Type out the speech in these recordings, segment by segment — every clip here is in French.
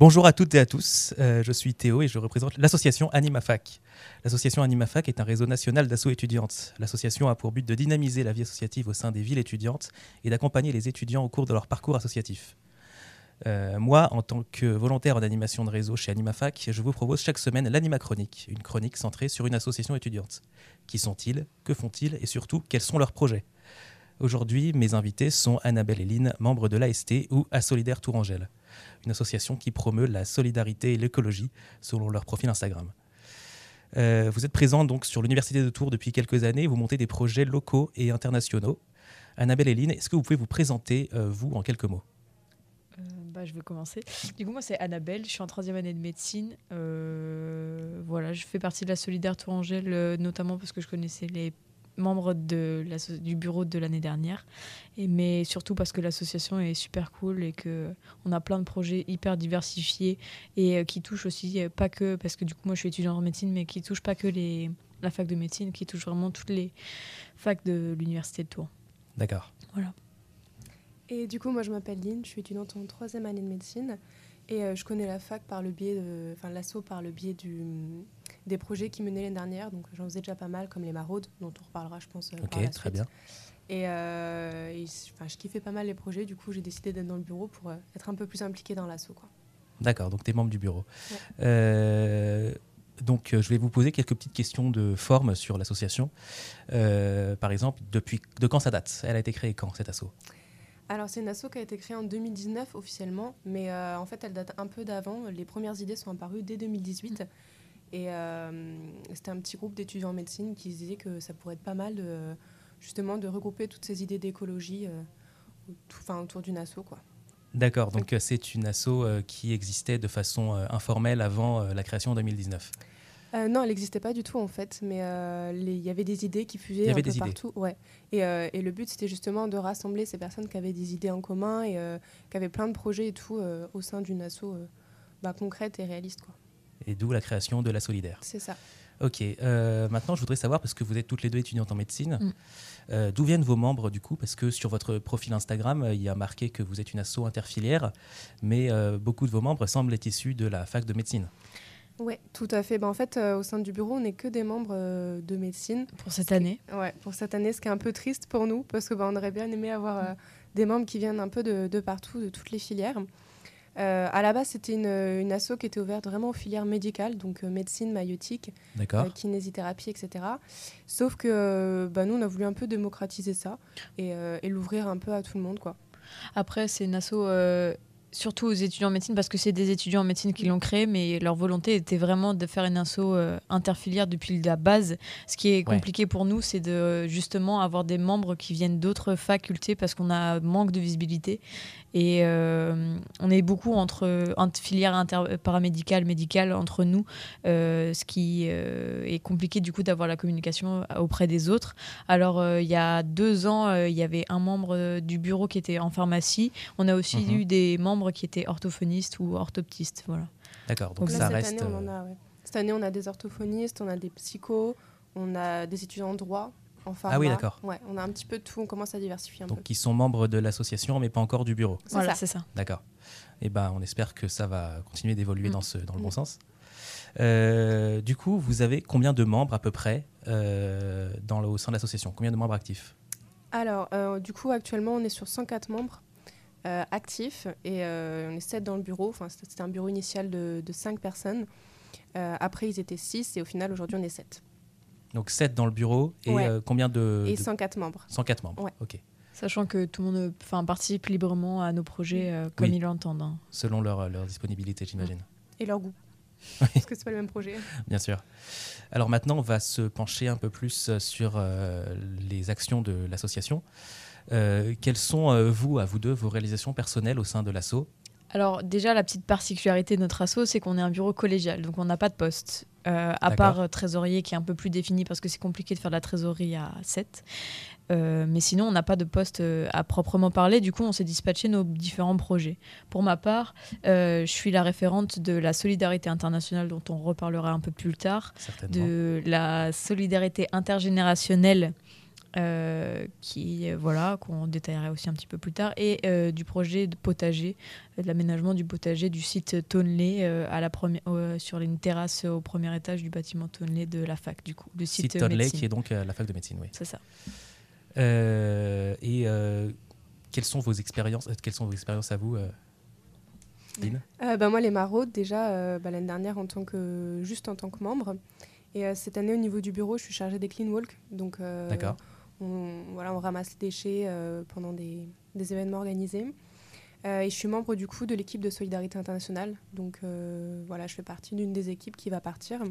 Bonjour à toutes et à tous, euh, je suis Théo et je représente l'association AnimaFac. L'association AnimaFac est un réseau national d'assauts étudiantes. L'association a pour but de dynamiser la vie associative au sein des villes étudiantes et d'accompagner les étudiants au cours de leur parcours associatif. Euh, moi, en tant que volontaire en animation de réseau chez AnimaFac, je vous propose chaque semaine l'Anima Chronique, une chronique centrée sur une association étudiante. Qui sont-ils? Que font-ils? Et surtout, quels sont leurs projets? Aujourd'hui, mes invités sont Annabelle et Lynn, membres de l'AST ou Solidaire Tourangelle, une association qui promeut la solidarité et l'écologie selon leur profil Instagram. Euh, vous êtes présents donc sur l'Université de Tours depuis quelques années, vous montez des projets locaux et internationaux. Annabelle Lynn, est-ce que vous pouvez vous présenter, euh, vous, en quelques mots? Euh, bah, je vais commencer. Du coup, moi, c'est Annabelle. Je suis en troisième année de médecine. voilà, je fais partie de la Solidaire Tourangelle, notamment parce que je connaissais les membre de du bureau de l'année dernière, et, mais surtout parce que l'association est super cool et qu'on a plein de projets hyper diversifiés et euh, qui touchent aussi, euh, pas que, parce que du coup moi je suis étudiante en médecine, mais qui touchent pas que les, la fac de médecine, qui touchent vraiment toutes les facs de l'université de Tours. D'accord. Voilà. Et du coup moi je m'appelle Lynn, je suis étudiante en troisième année de médecine. Et euh, je connais la fac par le biais de, enfin l'assaut par le biais du, des projets qui menaient l'année dernière. Donc j'en faisais déjà pas mal, comme les maraudes, dont on reparlera, je pense. Euh, ok, très bien. Et, euh, je kiffais pas mal les projets, du coup j'ai décidé d'être dans le bureau pour être un peu plus impliquée dans l'assaut. D'accord, donc tu es membre du bureau. donc je vais vous poser quelques petites questions de forme sur l'association. par exemple, depuis de quand ça date? Elle a été créée quand cette asso? Alors, c'est une asso qui a été créée en 2019 officiellement, mais euh, en fait, elle date un peu d'avant. Les premières idées sont apparues dès 2018. Et euh, c'était un petit groupe d'étudiants en médecine qui se disaient que ça pourrait être pas mal de, justement de regrouper toutes ces idées d'écologie euh, autour d'une asso. Quoi. D'accord, donc c'est une asso qui existait de façon informelle avant la création en 2019. Euh, non, elle n'existait pas du tout en fait, mais euh, il y avait des idées qui fusaient un peu partout. Ouais. Et, euh, et, le but, c'était justement de rassembler ces personnes qui avaient des idées en commun et qui avaient plein de projets et tout au sein d'une asso bah, concrète et réaliste. Quoi. Et d'où la création de la Solidaire. C'est ça. Ok, maintenant je voudrais savoir, parce que vous êtes toutes les deux étudiantes en médecine, mm. d'où viennent vos membres du coup? Parce que sur votre profil Instagram, il y a marqué que vous êtes une asso interfilière, mais beaucoup de vos membres semblent être issus de la fac de médecine. Oui, tout à fait. Ben, en fait, euh, au sein du bureau, on n'est que des membres euh, de médecine. Pour cette année Ouais, pour cette année, ce qui est un peu triste pour nous, parce que ben, on aurait bien aimé avoir euh, des membres qui viennent un peu de, partout, de toutes les filières. À la base, c'était une, une asso qui était ouverte vraiment aux filières médicales, donc médecine, maïotique, kinésithérapie, etc. Sauf que ben, nous, on a voulu un peu démocratiser ça et, et l'ouvrir un peu à tout le monde. quoi. Après, c'est une asso surtout aux étudiants en médecine, parce que c'est des étudiants en médecine qui l'ont créé, mais leur volonté était vraiment de faire une asso euh, interfilière depuis la base. Ce qui est compliqué pour nous, c'est de justement avoir des membres qui viennent d'autres facultés parce qu'on a manque de visibilité. Et euh, on est beaucoup entre, entre filières paramédicales, médicales entre nous, euh, ce qui est compliqué du coup d'avoir la communication auprès des autres. Alors il y a deux ans, il y avait un membre du bureau qui était en pharmacie. On a aussi mhm. eu des membres qui étaient orthophonistes ou orthoptistes. Voilà. D'accord, donc, ça cette reste. Année, on a, Cette année, on a des orthophonistes, on a des psychos, on a des étudiants en droit. En pharma. Ah oui, d'accord. Ouais, on a un petit peu de tout, on commence à diversifier un donc, peu. qui sont membres de l'association, mais pas encore du bureau. Voilà, c'est ça. D'accord. Et eh ben, on espère que ça va continuer d'évoluer mm. dans, ce, dans le bon mm. sens. Euh, du coup, vous avez combien de membres à peu près euh, dans le, au sein de l'association? Combien de membres actifs? Alors, euh, du coup, actuellement, on est sur 104 membres. Euh, actifs et euh, on est sept dans le bureau. Enfin, c'était un bureau initial de, de 5 personnes. Euh, après, ils étaient 6 et au final, aujourd'hui, on est 7. Donc 7 dans le bureau et combien de... Et 104 membres. 104 membres, ok. Sachant que tout le monde enfin, participe librement à nos projets comme ils l'entendent. Hein. Selon leur, leur disponibilité, j'imagine. Et leur goût. Parce que c'est pas le même projet. Bien sûr. Alors maintenant, on va se pencher un peu plus sur les actions de l'association. Euh, quelles sont, euh, vous, à vous deux, vos réalisations personnelles au sein de l'ASSO? Alors déjà, la petite particularité de notre asso, c'est qu'on est un bureau collégial, donc on n'a pas de poste. Euh, à part trésorier qui est un peu plus défini parce que c'est compliqué de faire de la trésorerie à 7. mais sinon, on n'a pas de poste à proprement parler. Du coup, on s'est dispatché nos différents projets. Pour ma part, je suis la référente de la solidarité internationale dont on reparlera un peu plus tard, de la solidarité intergénérationnelle euh, qui voilà qu'on détaillerait aussi un petit peu plus tard. Et euh, du projet de potager de l'aménagement du potager du site Tonley à la première sur une terrasse au premier étage du bâtiment Tonley de la fac du coup le site, Tonley qui est donc la fac de médecine oui. C'est ça. Et quelles sont vos expériences quelles sont vos expériences à vous euh, bah, moi, les maraudes, déjà, bah, l'année dernière, en tant que, juste en tant que membre. Et cette année, au niveau du bureau, je suis chargée des clean walk. Donc, D'accord on, voilà, on ramasse les déchets euh, pendant des, événements organisés. Euh, et je suis membre du coup de l'équipe de Solidarité Internationale. Donc euh, voilà, je fais partie d'une des équipes qui va partir.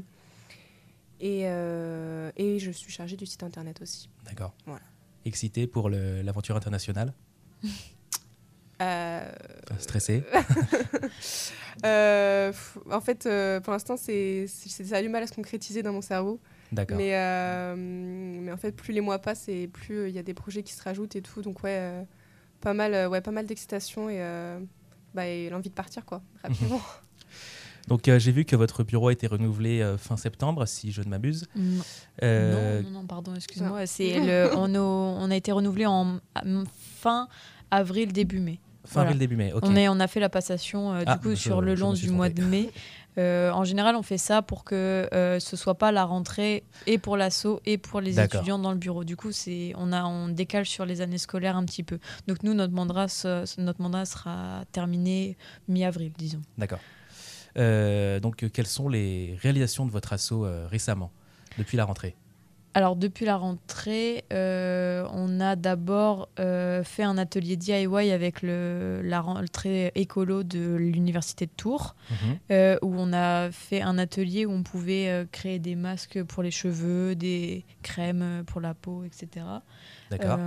Et, et, je suis chargée du site internet aussi. D'accord. Voilà. Excité pour l'aventure internationale Stressé En fait, pour l'instant, c'est, ça a du mal à se concrétiser dans mon cerveau. Mais, euh, mais en fait, plus les mois passent et plus euh, il y a des projets qui se rajoutent et tout. Donc, ouais, euh, pas mal, ouais, pas mal d'excitation et, bah, et l'envie de partir, quoi, rapidement. Donc j'ai vu que votre bureau a été renouvelé fin septembre, si je ne m'abuse. Non. non. non, pardon, excuse-moi. C'est le, on, a, on, a été renouvelé en fin avril, début mai. Fin avril, début mai, ok. On, est, on a fait la passation du ah, coup sur le long du mois de mai. Euh, en général, on fait ça pour que euh, ce soit pas la rentrée et pour l'assaut et pour les étudiants dans le bureau. Du coup, c'est on a on décale sur les années scolaires un petit peu. Donc nous, notre mandat, notre mandat sera terminé mi-avril, disons. D'accord. Euh, donc, quelles sont les réalisations de votre assaut récemment, depuis la rentrée? Alors depuis la rentrée, euh, on a d'abord euh, fait un atelier DIY avec le, la rentrée écolo de l'université de Tours, mhm. euh, où on a fait un atelier où on pouvait créer des masques pour les cheveux, des crèmes pour la peau, etc. D'accord.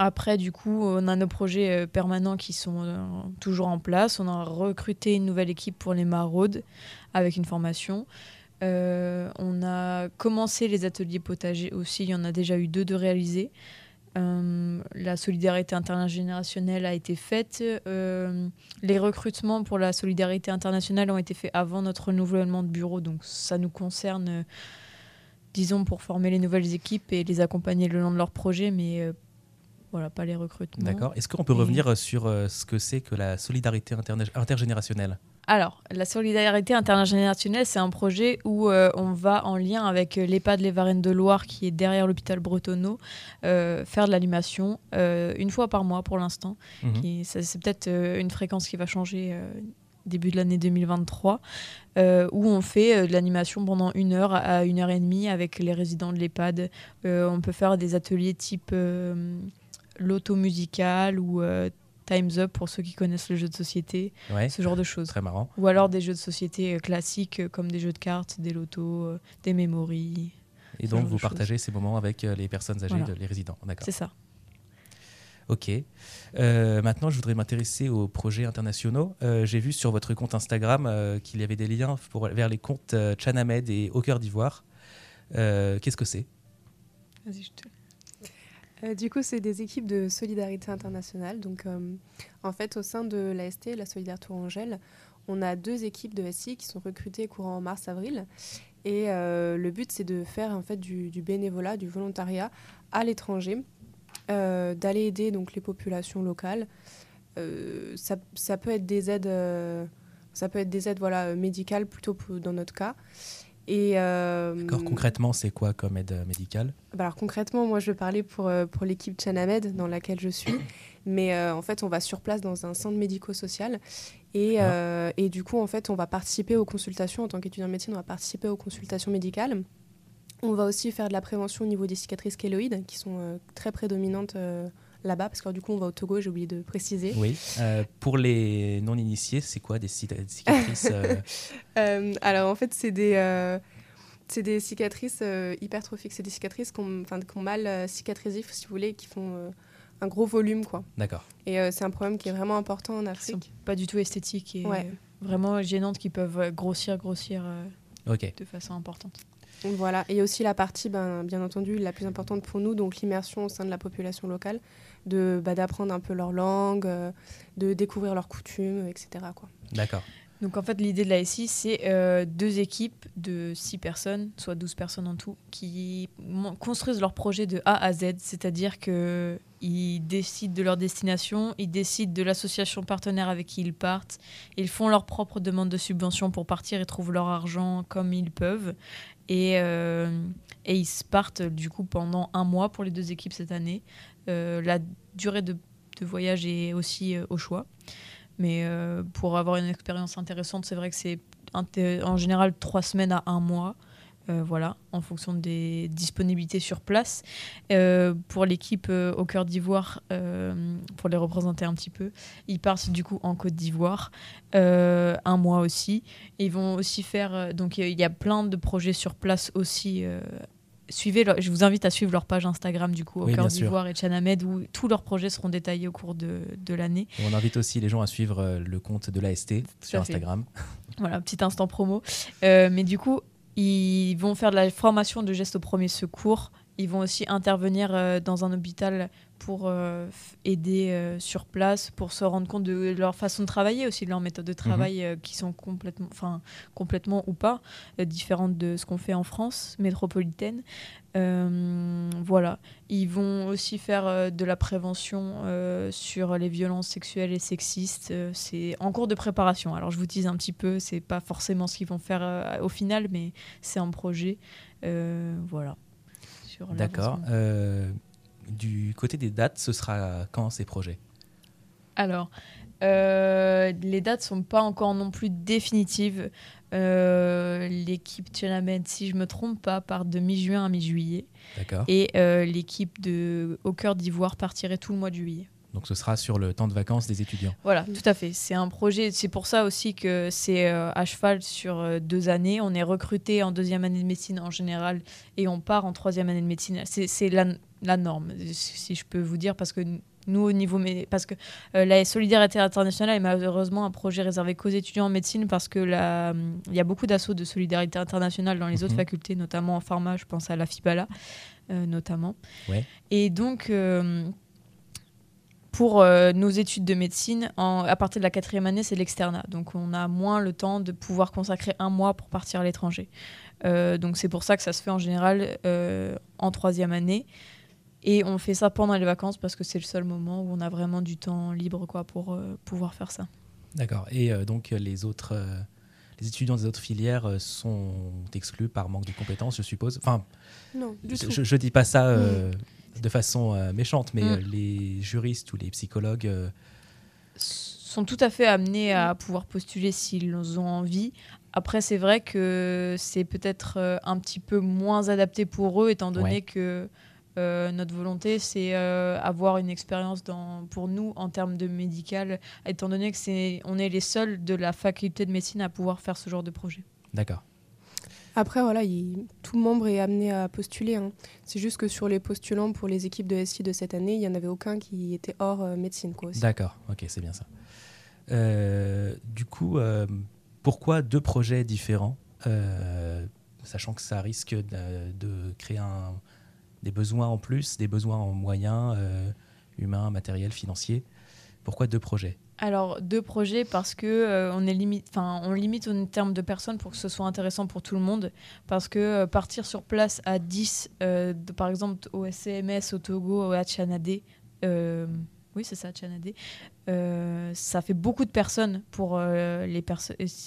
Après, du coup, on a nos projets permanents qui sont toujours en place. On a recruté une nouvelle équipe pour les maraudes avec une formation. Euh, on a commencé les ateliers potagers aussi, il y en a déjà eu deux de réalisés. Euh, la solidarité intergénérationnelle a été faite. Euh, les recrutements pour la solidarité internationale ont été faits avant notre renouvellement de bureau, donc ça nous concerne, disons, pour former les nouvelles équipes et les accompagner le long de leur projet, mais voilà, pas les recrutements. D'accord. Est-ce qu'on peut revenir sur ce que c'est que la solidarité intergénérationnelle? Alors, la solidarité intergénérationnelle, c'est un projet où euh, on va en lien avec euh, l'EHPAD Les Varennes de Loire, qui est derrière l'hôpital Bretonneau, euh, faire de l'animation une fois par mois pour l'instant. Mhm. C'est peut-être une fréquence qui va changer début de l'année 2023, où on fait de l'animation pendant une heure à une heure et demie avec les résidents de l'EHPAD. on peut faire des ateliers type l'auto musical ou Time's Up pour ceux qui connaissent le jeu de société, ce genre de choses. Très marrant. Ou alors des jeux de société euh, classiques euh, comme des jeux de cartes, des lotos, euh, des memories. Et donc vous partagez ces moments avec les personnes âgées, les résidents. D'accord. C'est ça. Ok. maintenant, je voudrais m'intéresser aux projets internationaux. J'ai vu sur votre compte Instagram qu'il y avait des liens pour, vers les comptes Chanamed et Au cœur d'Ivoire. Qu'est-ce que c'est? Vas-y, je te euh, du coup, c'est des équipes de solidarité internationale. Donc, euh, en fait, au sein de l'AST, la Solidaire Tourangelle, on a deux équipes de SI qui sont recrutées courant mars-avril. Et euh, le but, c'est de faire du, bénévolat, du volontariat à l'étranger, d'aller aider donc les populations locales. Ça, ça, peut être des aides, ça peut être des aides voilà médicales plutôt dans notre cas. Et euh, concrètement, c'est quoi comme aide médicale? Bah Alors concrètement, moi je vais parler pour, euh, pour l'équipe Chanamed dans laquelle je suis. Mais euh, en fait, on va sur place dans un centre médico-social. Et, ah. et, du coup, en fait, on va participer aux consultations. En tant qu'étudiant en médecine, on va participer aux consultations médicales. On va aussi faire de la prévention au niveau des cicatrices kéloïdes, qui sont très prédominantes là-bas, parce que du coup, on va au Togo, j'ai oublié de préciser. Oui. pour les non-initiés, c'est quoi des cicatrices euh, Alors, en fait, c'est des, euh, c'est des cicatrices euh, hypertrophiques. C'est des cicatrices qui ont, mal cicatrisé, si vous voulez, qui font un gros volume, quoi. D'accord. Et c'est un problème qui est vraiment important en Afrique. pas du tout esthétique et vraiment gênantes, qui peuvent grossir, grossir de façon importante. Voilà, et aussi la partie, ben, bien entendu, la plus importante pour nous, donc l'immersion au sein de la population locale, de bah, d'apprendre un peu leur langue, de découvrir leurs coutumes, etc. D'accord. Donc en fait, l'idée de la SI, c'est euh, deux équipes de six personnes, soit 12 personnes en tout, qui construisent leur projet de A à Z, c'est-à-dire qu'ils décident de leur destination, ils décident de l'association partenaire avec qui ils partent, ils font leur propre demande de subvention pour partir et trouvent leur argent comme ils peuvent. Et, euh, et ils partent du coup pendant un mois pour les deux équipes cette année. Euh, la durée de, voyage est aussi au choix. Mais euh, pour avoir une expérience intéressante, c'est vrai que c'est en général trois semaines à un mois. Euh, voilà, en fonction des disponibilités sur place. Euh, pour l'équipe au cœur d'Ivoire, pour les représenter un petit peu, ils partent du coup en Côte d'Ivoire, un mois aussi. Ils vont aussi faire, donc il y a plein de projets sur place aussi suivez je vous invite à suivre leur page Instagram du coup au cœur d'Ivoire et Chanamed où tous leurs projets seront détaillés au cours de, de l'année. On invite aussi les gens à suivre euh, le compte de l'AST sur Instagram. Voilà, petit instant promo. Euh, mais du coup, ils vont faire de la formation de gestes au premier secours. Ils vont aussi intervenir euh, dans un hôpital pour euh, aider euh, sur place, pour se rendre compte de leur façon de travailler, aussi de leur méthode de travail mhm. qui sont complètement, enfin, complètement ou pas différentes de ce qu'on fait en France métropolitaine. voilà. Ils vont aussi faire de la prévention sur les violences sexuelles et sexistes. c'est en cours de préparation. Alors je vous dis un petit peu, c'est pas forcément ce qu'ils vont faire au final, mais c'est un projet. voilà. D'accord. Euh, du côté des dates, ce sera quand ces projets? Alors, euh, les dates sont pas encore non plus définitives. Euh, l'équipe Tchenamed, si je me trompe pas, part de mi-juin à mi-juillet. D'accord. Et l'équipe de Au cœur d'Ivoire partirait tout le mois de juillet. Donc ce sera sur le temps de vacances des étudiants. Voilà, tout à fait. C'est un projet. C'est pour ça aussi que c'est euh, à cheval sur euh, deux années. On est recruté en deuxième année de médecine en général et on part en troisième année de médecine. C'est la, la, norme, si je peux vous dire, parce que nous au niveau parce que euh, la solidarité internationale est malheureusement un projet réservé qu'aux étudiants en médecine parce que il y a beaucoup d'assauts de solidarité internationale dans les autres mhm. facultés, notamment en pharma. Je pense à la FIBALA notamment. Ouais. Et donc pour euh, nos études de médecine, à partir de la quatrième année, c'est l'externat. Donc on a moins le temps de pouvoir consacrer un mois pour partir à l'étranger. Euh, donc c'est pour ça que ça se fait en général euh, en troisième année. Et on fait ça pendant les vacances parce que c'est le seul moment où on a vraiment du temps libre quoi, pour pouvoir faire ça. D'accord. Et donc les autres... Les étudiants des autres filières sont exclus par manque de compétences, je suppose? Enfin, non, je, ne dis pas ça de façon euh, méchante, mais mm. euh, les juristes ou les psychologues euh, sont tout à fait amenés à pouvoir postuler s'ils ont envie. Après, c'est vrai que c'est peut-être un petit peu moins adapté pour eux, étant donné que notre volonté, c'est avoir une expérience pour nous en termes de médical, étant donné que c'est on est les seuls de la faculté de médecine à pouvoir faire ce genre de projet. D'accord. Après, voilà, tout membre est amené à postuler. Hein. C'est juste que sur les postulants pour les équipes de SI de cette année, il n'y en avait aucun qui était hors euh, médecine. D'accord, ok, c'est bien ça. Euh, du coup, euh, pourquoi deux projets différents Sachant que ça risque de, créer des besoins en plus, des besoins en moyens humains, matériels, financiers. Pourquoi deux projets? Alors deux projets parce que euh, on est limite, enfin on limite en termes de personnes pour que ce soit intéressant pour tout le monde. Parce que euh, partir sur place à 10, euh, par exemple au SCMS, au Togo, à Tchanadé, oui c'est ça, Tchanadé, ça fait beaucoup de personnes pour les,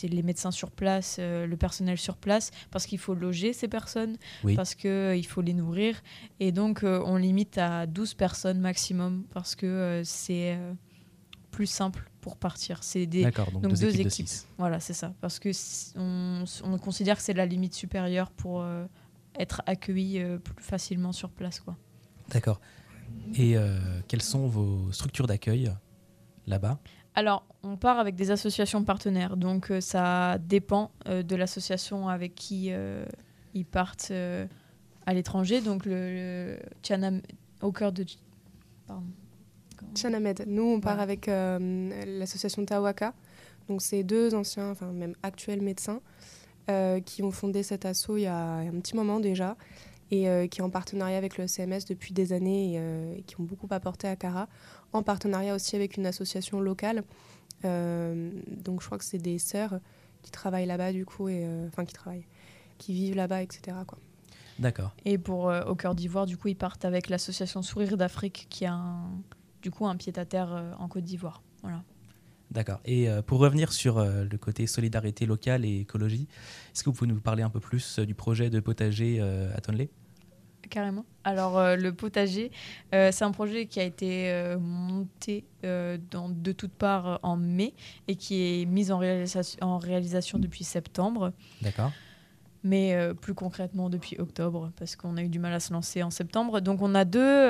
les médecins sur place, le personnel sur place, parce qu'il faut loger ces personnes, parce qu'il faut les nourrir. Et donc on limite à 12 personnes maximum parce que c'est plus simple pour partir. C'est des donc, deux, équipes. Voilà, c'est ça. Parce que on, on, considère que c'est la limite supérieure pour euh, être accueilli euh, plus facilement sur place, quoi. D'accord. Et euh, quelles sont vos structures d'accueil là-bas? Alors, on part avec des associations partenaires, donc ça dépend de l'association avec qui ils partent à l'étranger. Donc, le, le au cœur de. Pardon. Chanamed. Nous, on part avec euh, l'association Tawaka. Donc, c'est deux anciens, enfin même actuels médecins euh, qui ont fondé cet assaut il y a un petit moment déjà et euh, qui est en partenariat avec le CMS depuis des années et, qui ont beaucoup apporté à Cara, en partenariat aussi avec une association locale donc je crois que c'est des sœurs qui travaillent là-bas du coup, et enfin qui travaillent, qui vivent là-bas, etc. Quoi. D'accord. Et pour au cœur d'Ivoire, du coup, ils partent avec l'association Sourire d'Afrique, qui a un, du coup un pied à terre en Côte d'Ivoire. Voilà. D'accord. Et euh, pour revenir sur euh, le côté solidarité locale et écologie, est-ce que vous pouvez nous parler un peu plus euh, du projet de potager à Tonley Carrément. Alors le potager, c'est un projet qui a été monté dans, de toutes parts en mai et qui est mis en réalisation depuis septembre. D'accord mais plus concrètement depuis octobre, parce qu'on a eu du mal à se lancer en septembre. Donc on a deux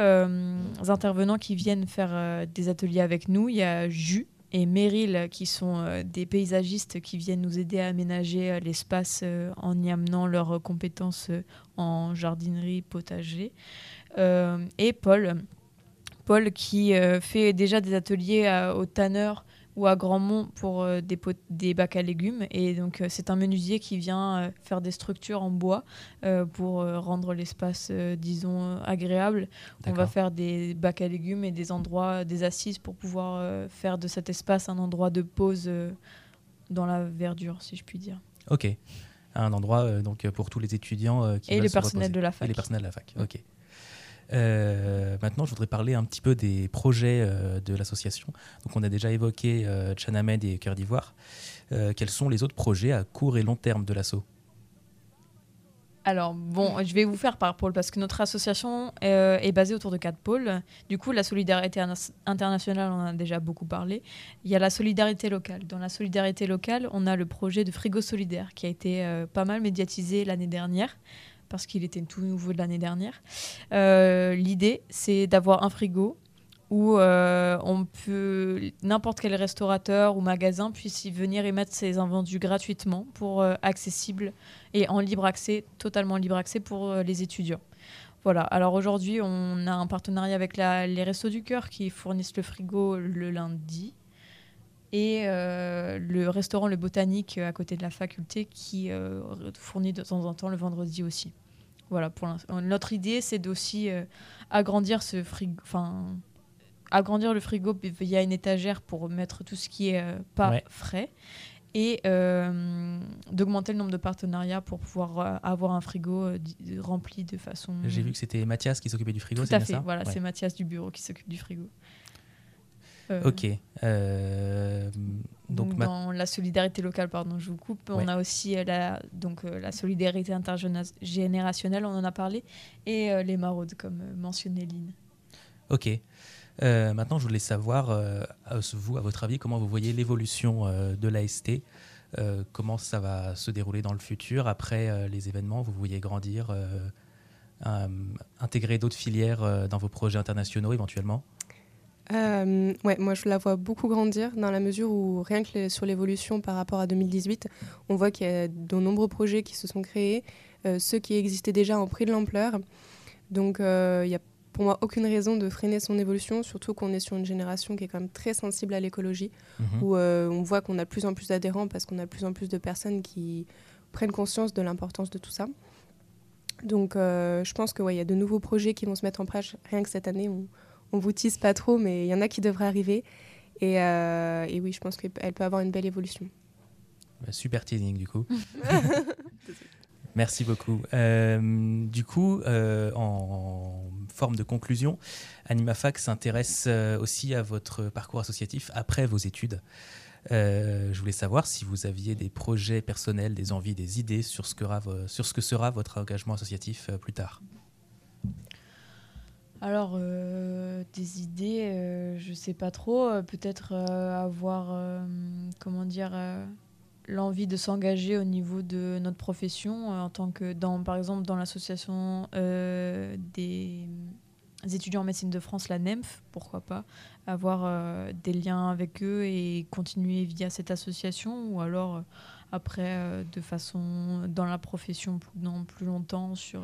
intervenants qui viennent faire des ateliers avec nous. Il y a Jus, et Meryl, qui sont euh, des paysagistes qui viennent nous aider à aménager euh, l'espace euh, en y amenant leurs compétences en jardinerie, potager. et Paul, Paul qui fait déjà des ateliers au tanneur ou à Grandmont pour euh, des, des, bacs à légumes. Et donc, euh, c'est un menuisier qui vient euh, faire des structures en bois pour rendre l'espace, disons, agréable. On va faire des bacs à légumes et des endroits, des assises pour pouvoir faire de cet espace un endroit de pause dans la verdure, si je puis dire. Ok. Un endroit donc pour tous les étudiants qui et les personnels de la fac. Et les personnels de la fac. Ok. Euh, maintenant, je voudrais parler un petit peu des projets euh, de l'association. Donc, on a déjà évoqué euh, Chanamed et Cœur d'Ivoire. quels sont les autres projets à court et long terme de l'asso? Alors, bon, je vais vous faire par pôle parce que notre association est basée autour de quatre pôles. Du coup, la solidarité internationale, on en a déjà beaucoup parlé. Il y a la solidarité locale. Dans la solidarité locale, on a le projet de frigo solidaire qui a été pas mal médiatisé l'année dernière parce qu'il était tout nouveau de l'année dernière. Euh, l'idée, c'est d'avoir un frigo où euh, on peut n'importe quel restaurateur ou magasin puisse y venir et mettre ses invendus gratuitement pour euh, accessible et en libre accès, totalement libre accès pour les étudiants. Voilà. Alors aujourd'hui, on a un partenariat avec les Restos du Cœur qui fournissent le frigo le lundi et le restaurant Le Botanique à côté de la faculté qui fournit de temps en temps le vendredi aussi. Voilà, pour notre idée, c'est d'aussi euh, agrandir ce frigo, enfin agrandir le frigo via une étagère pour mettre tout ce qui est euh, pas frais et euh, d'augmenter le nombre de partenariats pour pouvoir avoir un frigo rempli de façon. J'ai vu que c'était Mathias qui s'occupait du frigo. Tout à fait. voilà, c'est Mathias du bureau qui s'occupe du frigo. Euh, ok. Euh, donc, dans la solidarité locale, pardon, je vous coupe. On a aussi euh, la, donc, la solidarité intergénérationnelle, on en a parlé, et les maraudes, comme mentionné Lynn. Ok. maintenant, je voulais savoir, vous, à votre avis, comment vous voyez l'évolution de l'AST Comment ça va se dérouler dans le futur? Après les événements Vous voyez grandir, intégrer d'autres filières dans vos projets internationaux éventuellement? Euh, ouais, moi je la vois beaucoup grandir dans la mesure où rien que sur l'évolution par rapport à 2018, on voit qu'il y a de nombreux projets qui se sont créés, euh, ceux qui existaient déjà ont pris de l'ampleur. Donc euh, il n'y a pour moi aucune raison de freiner son évolution, surtout qu'on est sur une génération qui est quand même très sensible à l'écologie, mhm. où on voit qu'on a de plus en plus d'adhérents parce qu'on a de plus en plus de personnes qui prennent conscience de l'importance de tout ça. Donc je pense qu'il ouais, y a de nouveaux projets qui vont se mettre en place rien que cette année. On, on vous tisse pas trop, mais il y en a qui devraient arriver. Et, euh, oui, je pense qu'elle peut avoir une belle évolution. Bah, super teasing du coup. Merci beaucoup. Euh, du coup, euh, en forme de conclusion, AnimaFac s'intéresse aussi à votre parcours associatif après vos études. je voulais savoir si vous aviez des projets personnels, des envies, des idées sur ce que, sur ce que sera votre engagement associatif plus tard. Alors, euh, des idées, euh, je sais pas trop. Euh, peut-être avoir, comment dire, l'envie de s'engager au niveau de notre profession, en tant que, dans, par exemple, dans l'association des étudiants en médecine de France, la NEMF, pourquoi pas, avoir des liens avec eux et continuer via cette association, ou alors après, de façon, dans la profession, plus longtemps, sur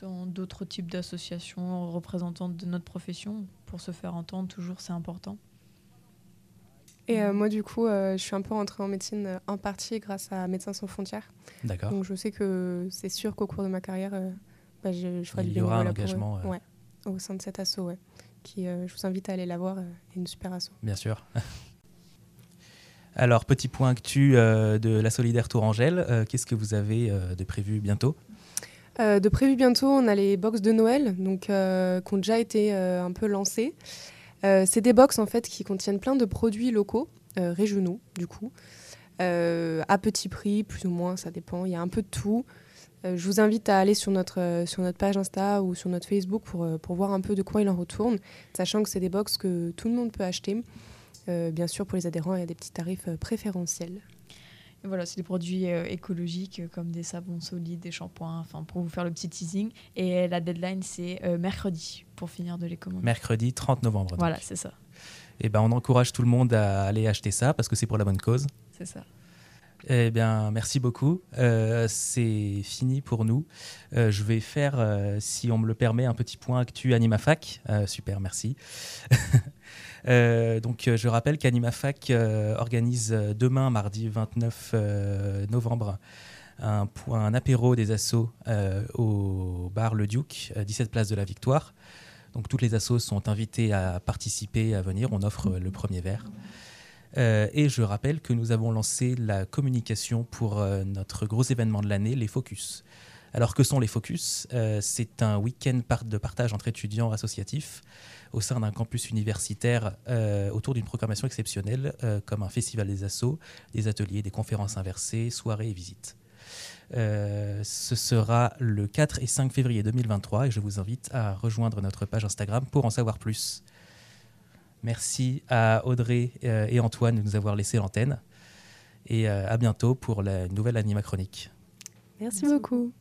dans d'autres types d'associations représentantes de notre profession pour se faire entendre toujours c'est important. Et euh, moi, du coup, euh, je suis un peu rentrée en médecine euh, en partie grâce à Médecins sans frontières. D'accord. Donc, je sais que c'est sûr qu'au cours de ma carrière, bah, je, ferai Il y aura un engagement. Ouais, au sein de cet asso, ouais. Qui, je vous invite à aller la voir, est une super asso. Bien sûr. Alors, petit point actu de la Solidaire Tourangelle. Qu'est-ce que vous avez de prévu bientôt? De prévu bientôt, on a les box de Noël, donc qui ont déjà été un peu lancées. C'est des box en fait qui contiennent plein de produits locaux, régionaux du coup, à petit prix, plus ou moins, ça dépend. Il y a un peu de tout. Euh, je vous invite à aller sur notre, euh, page Insta ou sur notre Facebook pour, euh, pour voir un peu de quoi il en retourne, sachant que c'est des box que tout le monde peut acheter. bien sûr, pour les adhérents, il y a des petits tarifs préférentiels. Et voilà, c'est des produits écologiques comme des savons solides, des shampoings, enfin pour vous faire le petit teasing. Et la deadline, c'est mercredi pour finir de les commander. Mercredi 30 novembre. Voilà, c'est ça. Et eh ben, on encourage tout le monde à aller acheter ça parce que c'est pour la bonne cause. C'est ça. Eh bien, merci beaucoup. Euh, c'est fini pour nous. Euh, je vais faire, euh, si on me le permet, un petit point actu AnimaFac. super, merci. donc, je rappelle qu'AnimaFac organise demain, mardi 29 novembre, un, un apéro des assos au bar Le Duc, 17 place de la Victoire. Donc, toutes les assos sont invitées à participer, à venir. On offre le premier verre. Euh, et je rappelle que nous avons lancé la communication pour euh, notre gros événement de l'année, les Focus. Alors que sont les Focus? Euh, C'est un week-end de partage entre étudiants associatifs au sein d'un campus universitaire autour d'une programmation exceptionnelle comme un festival des assos, des ateliers, des conférences inversées, soirées et visites. ce sera le 4 et 5 février 2023 et je vous invite à rejoindre notre page Instagram pour en savoir plus. Merci à Audrey euh, et Antoine de nous avoir laissé l'antenne. Et euh, à bientôt pour la nouvelle Anima Chronique. Merci beaucoup.